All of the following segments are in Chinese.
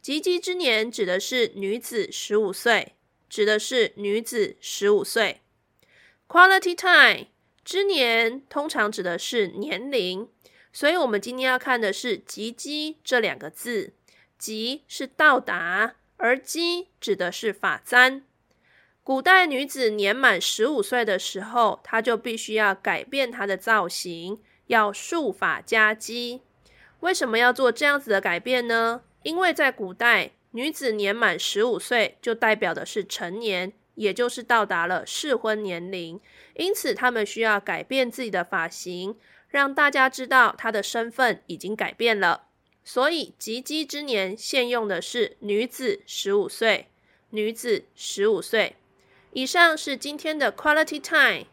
及笄之年指的是女子十五岁，指的是女子十五岁。Quality time 之年通常指的是年龄，所以我们今天要看的是“及笄”这两个字。及是到达，而笄指的是发簪。古代女子年满十五岁的时候，她就必须要改变她的造型，要束发加笄。为什么要做这样子的改变呢？因为在古代，女子年满十五岁就代表的是成年，也就是到达了适婚年龄，因此她们需要改变自己的发型，让大家知道她的身份已经改变了。所以，及笄之年现用的是女子十五岁，女子十五岁。以上是今天的 Quality Time，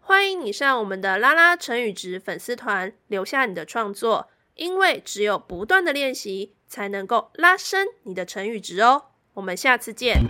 欢迎你上我们的拉拉成语值粉丝团留下你的创作，因为只有不断的练习才能够拉伸你的成语值哦。我们下次见。